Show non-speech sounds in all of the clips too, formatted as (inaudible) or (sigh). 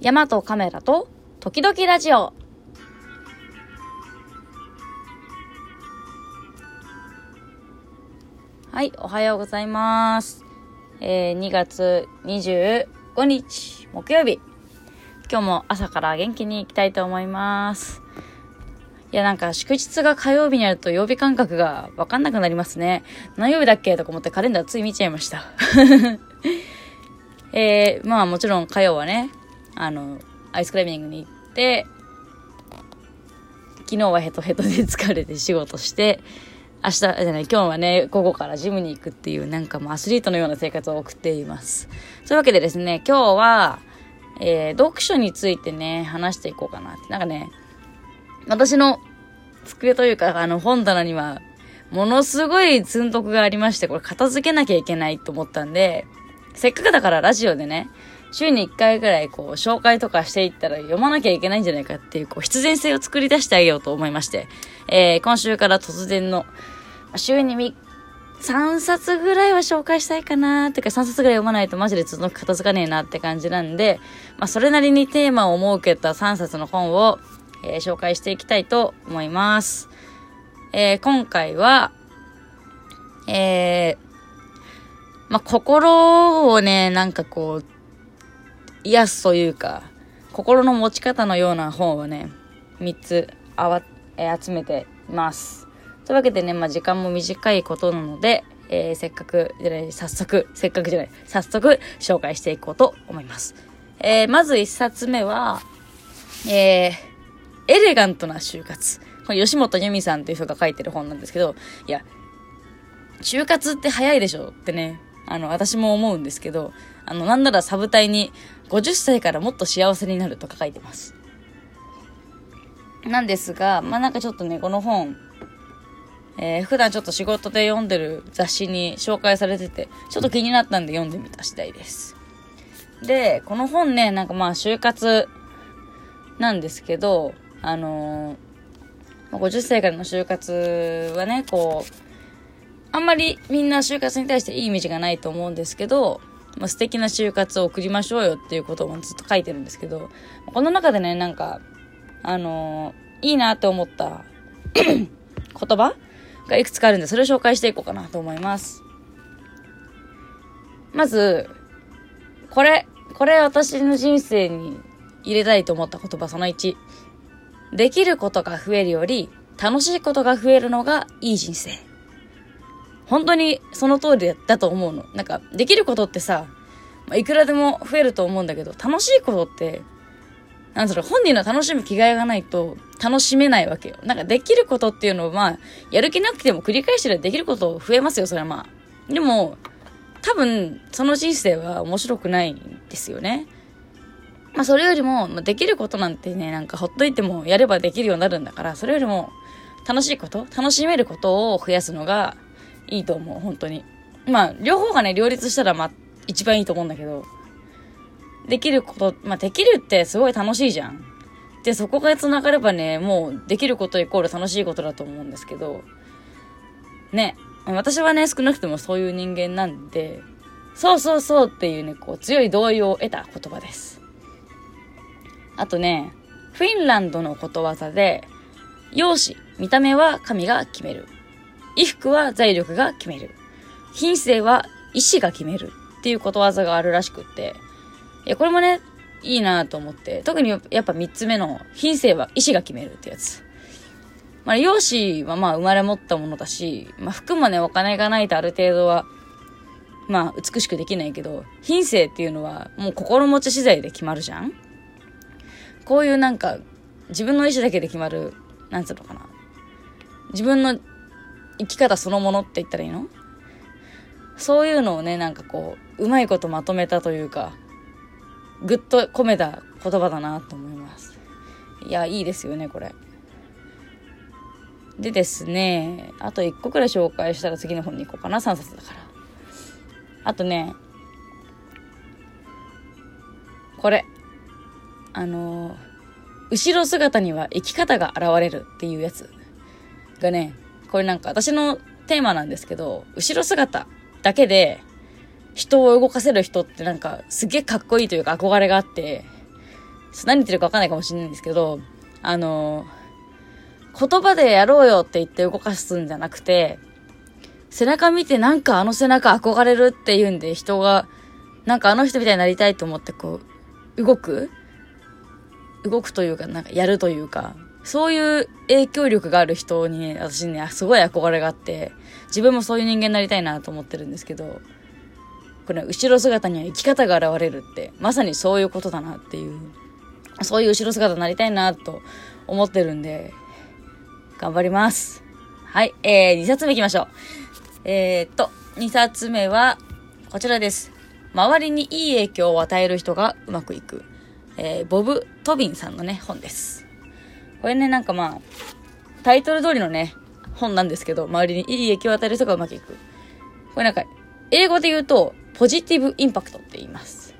山とカメラと時々ラジオ。はい、おはようございます。えー、2月25日木曜日。今日も朝から元気に行きたいと思います。いや、なんか祝日が火曜日になると曜日感覚がわかんなくなりますね。何曜日だっけとか思ってカレンダーつい見ちゃいました。(laughs) えー、まあもちろん火曜はね、あの、アイスクライミングに行って、昨日はヘトヘトで疲れて仕事して、明日じゃない、今日はね、午後からジムに行くっていう、なんかもうアスリートのような生活を送っています。そういうわけでですね、今日は、えー、読書についてね、話していこうかなって。なんかね、私の机というか、あの本棚には、ものすごい積んどくがありまして、これ片付けなきゃいけないと思ったんで、せっかくだからラジオでね、週に1回ぐらいこう紹介とかしていったら読まなきゃいけないんじゃないかっていうこう必然性を作り出してあげようと思いまして、えー、今週から突然の週に3 3冊ぐらいは紹介したいかなってか3冊ぐらい読まないとマジでずっと片付かねえなって感じなんで、まあそれなりにテーマを設けた3冊の本を、えー紹介していきたいと思います。えー今回は、えーまあ、心をね、なんかこう、癒すというか、心の持ち方のような本をね、3つあわ、え集めています。というわけでね、まあ、時間も短いことなので、えーせっかく、じゃない、早速、せっかくじゃない、早速紹介していこうと思います。えーまず1冊目は、えーエレガントな就活。これ吉本由美さんという人が書いてる本なんですけど、いや、就活って早いでしょってね、あの、私も思うんですけど、あの、なんならサブタイに50歳からもっと幸せになるとか書いてます。なんですが、まあ、なんかちょっとね、この本、えー普段ちょっと仕事で読んでる雑誌に紹介されてて、ちょっと気になったんで読んでみた次第です。で、この本ね、なんかまあ、就活なんですけど、あのー50歳からの就活はね、こう、あんまりみんな就活に対していいイメージがないと思うんですけど、まあ、素敵な就活を送りましょうよっていうことをずっと書いてるんですけど、この中でね、なんか、あのーいいなって思った (clears throat) 言葉がいくつかあるんで、それを紹介していこうかなと思います。まず、これ、これ私の人生に入れたいと思った言葉その1。できることが増えるより、楽しいことが増えるのがいい人生。本当にその通りだと思うの。なんか、できることってさ、まあいくらでも増えると思うんだけど、楽しいことって、なんだろう、本人の楽しむ気概がないと楽しめないわけよ。なんかできることっていうのはまあ、やる気なくても繰り返してればできること増えますよ、それはまあ。でも、多分、その人生は面白くないんですよね。まあそれよりも、まあ、できることなんてね、なんかほっといてもやればできるようになるんだから、それよりも楽しいこと、楽しめることを増やすのがいいと思う、本当に。まあ、両方がね、両立したらまあ、一番いいと思うんだけど、できること、まあできるってすごい楽しいじゃん。で、そこが繋がればね、もうできることイコール楽しいことだと思うんですけど、ね、私はね、少なくともそういう人間なんで、そうそうそうっていうね、こう強い同意を得た言葉です。あとね、フィンランドのことわざで、容姿、見た目は神が決める。衣服は財力が決める。品性は意志が決めるっていうことわざがあるらしくって、いや、これもね、いいなと思って、特にやっぱ三つ目の、品性は意志が決めるってやつ。まあ、容姿はまあ生まれ持ったものだし、まあ服もね、お金がないとある程度は、まあ美しくできないけど、品性っていうのはもう心持ち次第で決まるじゃんこういうなんか、自分の意志だけで決まる、なんつうのかな。自分の生き方そのものって言ったらいいの？そういうのをね、なんかこう、うまいことまとめたというか、ぐっと込めた言葉だなと思います。いや、いいですよね、これ。でですね、あと1個くらい紹介したら次の本に行こうかな、3冊だから。あとね、これ。あの後ろ姿には生き方が現れるっていうやつがね、これなんか私のテーマなんですけど、後ろ姿だけで人を動かせる人ってなんかすげえかっこいいというか憧れがあって、何言ってるかわかんないかもしれないんですけど、あの、言葉でやろうよって言って動かすんじゃなくて、背中見てなんかあの背中憧れるって言うんで人が、なんかあの人みたいになりたいと思ってこう、動く動くというか、なんかやるというか、そういう影響力がある人にね、私ね、すごい憧れがあって、自分もそういう人間になりたいなと思ってるんですけど、これ、後ろ姿には生き方が現れるって、まさにそういうことだなっていう、そういう後ろ姿になりたいなと思ってるんで、頑張ります。はい、えー、2冊目行きましょう。えー、っと、2冊目は、こちらです。周りにいい影響を与える人がうまくいく。えー、ボブ・トビンさんのね、本です。これね、なんかまあ、タイトル通りのね、本なんですけど、周りにいい影響を与える人がうまくいく。これなんか、英語で言うと、ポジティブインパクトって言います。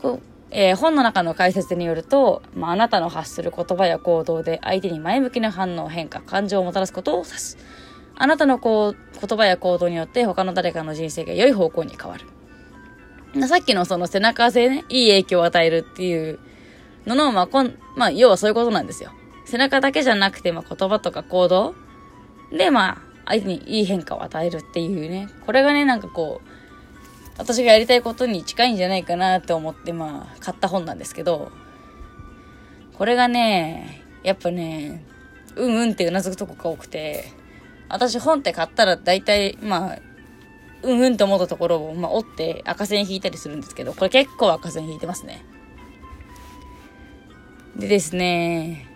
こうえー、本の中の解説によると、まあ、あなたの発する言葉や行動で相手に前向きな反応、変化、感情をもたらすことを指す。あなたのこう言葉や行動によって他の誰かの人生が良い方向に変わる。さっきのその背中性ね、いい影響を与えるっていうのの、まあ、こん、まあ、要はそういうことなんですよ。背中だけじゃなくて、まあ、言葉とか行動？で、まあ、相手にいい変化を与えるっていうね。これがね、なんかこう、私がやりたいことに近いんじゃないかなって思って、まあ、買った本なんですけど、これがね、やっぱね、うんうんってうなずくとこが多くて、私本って買ったら大体、まあ、うんうんって思ったところを、まあ、折って赤線引いたりするんですけど、これ結構赤線引いてますね。でですね、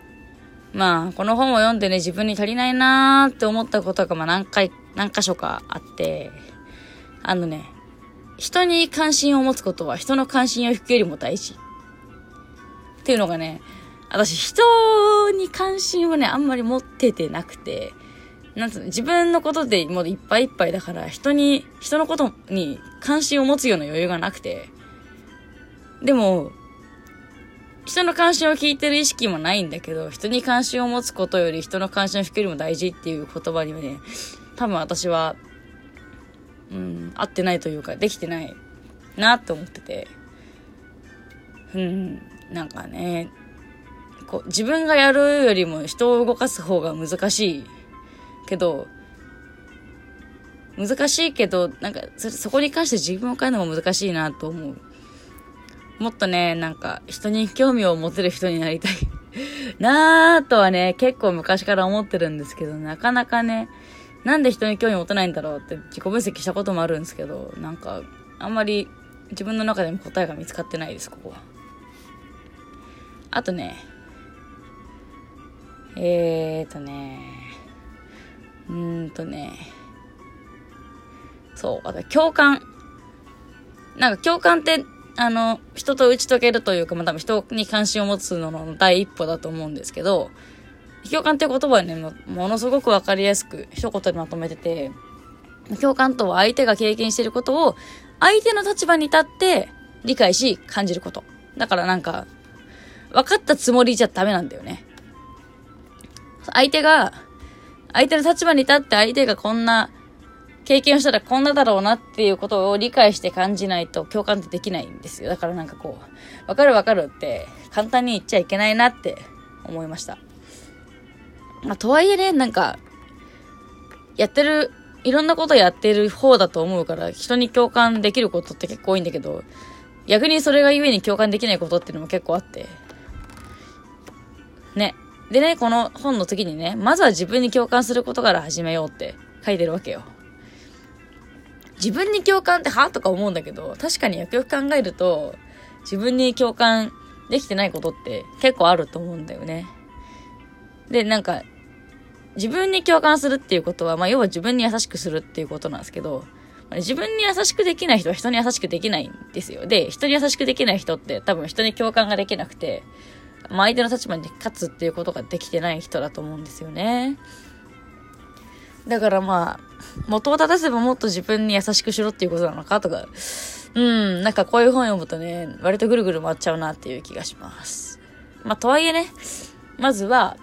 まあ、この本を読んでね、自分に足りないなーって思ったことが、まあ何回、何箇所かあって、あのね、人に関心を持つことは人の関心を引くよりも大事。っていうのがね、私人に関心をね、あんまり持っててなくて、なんつうの、自分のことでもういっぱいいっぱいだから、人に、人のことに関心を持つような余裕がなくて、でも、人の関心を聞いてる意識もないんだけど、人に関心を持つことより人の関心を引くよりも大事っていう言葉にはね、多分私は、うん、合ってないというか、できてないなって思ってて、うん、なんかね、こう、自分がやるよりも人を動かす方が難しいけど、難しいけど、なんかそ、そこに関して自分を変えるのも難しいなと思う。もっとね、なんか、人に興味を持てる人になりたい (laughs) なぁとはね、結構昔から思ってるんですけど、なかなかね、なんで人に興味持てないんだろうって自己分析したこともあるんですけど、なんか、あんまり自分の中でも答えが見つかってないです、ここは。あとね、えーとね、うーんとね、そう、あと共感。なんか共感って、あの、人と打ち解けるというか、まあ、多分人に関心を持つのの第一歩だと思うんですけど、共感って言葉はね、ものすごくわかりやすく一言でまとめてて、共感とは相手が経験していることを相手の立場に立って理解し感じること。だからなんか、分かったつもりじゃダメなんだよね。相手が、相手の立場に立って相手がこんな経験をしたらこんなだろうなっていうことを理解して感じないと共感ってできないんですよ。だからなんかこう、わかるわかるって簡単に言っちゃいけないなって思いました。まあ、とはいえね、なんか、やってる、いろんなことやってる方だと思うから、人に共感できることって結構多いんだけど、逆にそれがゆえに共感できないことっていうのも結構あって。ね。でね、この本の次にね、まずは自分に共感することから始めようって書いてるわけよ。自分に共感っては？とか思うんだけど、確かによくよく考えると、自分に共感できてないことって結構あると思うんだよね。で、なんか、自分に共感するっていうことは、まあ、要は自分に優しくするっていうことなんですけど、自分に優しくできない人は人に優しくできないんですよ。で、人に優しくできない人って多分人に共感ができなくて、まあ、相手の立場に立つっていうことができてない人だと思うんですよね。だからまあ、元を正せばもっと自分に優しくしろっていうことなのかとか、うん、なんかこういう本読むとね、割とぐるぐる回っちゃうなっていう気がします。まあ、とはいえね、まずは、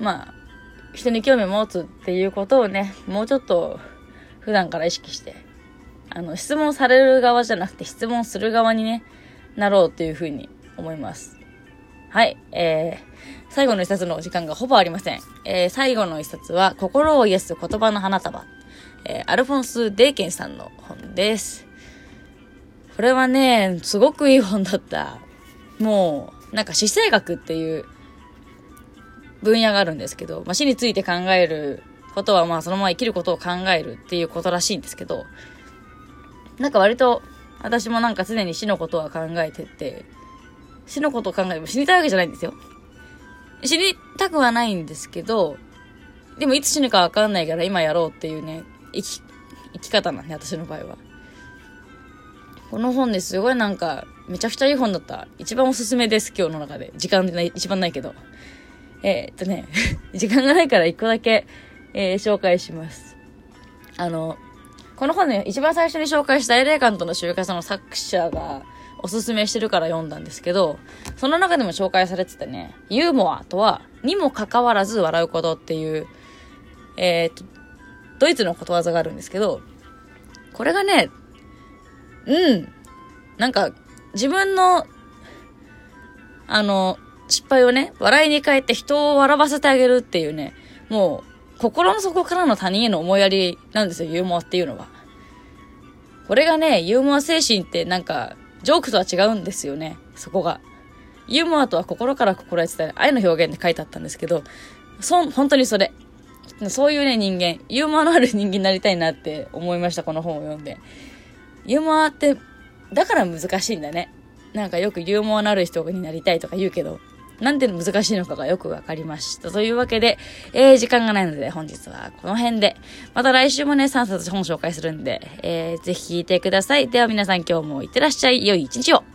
まあ、人に興味持つっていうことをね、もうちょっと普段から意識して、あの、質問される側じゃなくて質問する側にね、なろうというふうに思います。はい、えー、最後の一冊の時間がほぼありません。えー、最後の一冊は、心を癒す言葉の花束。えー、アルフォンス・デーケンさんの本です。これはね、すごくいい本だった。もう、なんか死生学っていう分野があるんですけど、まあ、死について考えることはまあそのまま生きることを考えるっていうことらしいんですけど、なんか割と私もなんか常に死のことは考えてて、死のことを考えても死にたいわけじゃないんですよ。死にたくはないんですけど、でもいつ死ぬかわかんないから今やろうっていうね、生き、生き方なんで、私の場合は。この本ですごいなんか、めちゃくちゃいい本だった。一番おすすめです、今日の中で。時間でない、一番ないけど。えー、っとね、(laughs) 時間がないから一個だけ、えー、紹介します。あの、この本ね、一番最初に紹介したエレガントの就活の作者がおすすめしてるから読んだんですけど、その中でも紹介されてたね、ユーモアとは、にもかかわらず笑うことっていう、えー、っと、ドイツのことわざがあるんですけど、これがね、うん、なんか、自分の、あの、失敗をね、笑いに変えて人を笑わせてあげるっていうね、もう、心の底からの他人への思いやりなんですよ、ユーモアっていうのは。これがね、ユーモア精神ってなんか、ジョークとは違うんですよね、そこが。ユーモアとは心から心へ伝える愛の表現って書いてあったんですけど、そ、本当にそれ。そういうね、人間、ユーモアのある人間になりたいなって思いました、この本を読んで。ユーモアって、だから難しいんだね。なんかよくユーモアのある人になりたいとか言うけど、なんで難しいのかがよくわかりました。というわけで、えー、時間がないので本日はこの辺で、また来週もね、3冊本紹介するんで、えー、ぜひ聞いてください。では皆さん今日もいってらっしゃい。良い一日を。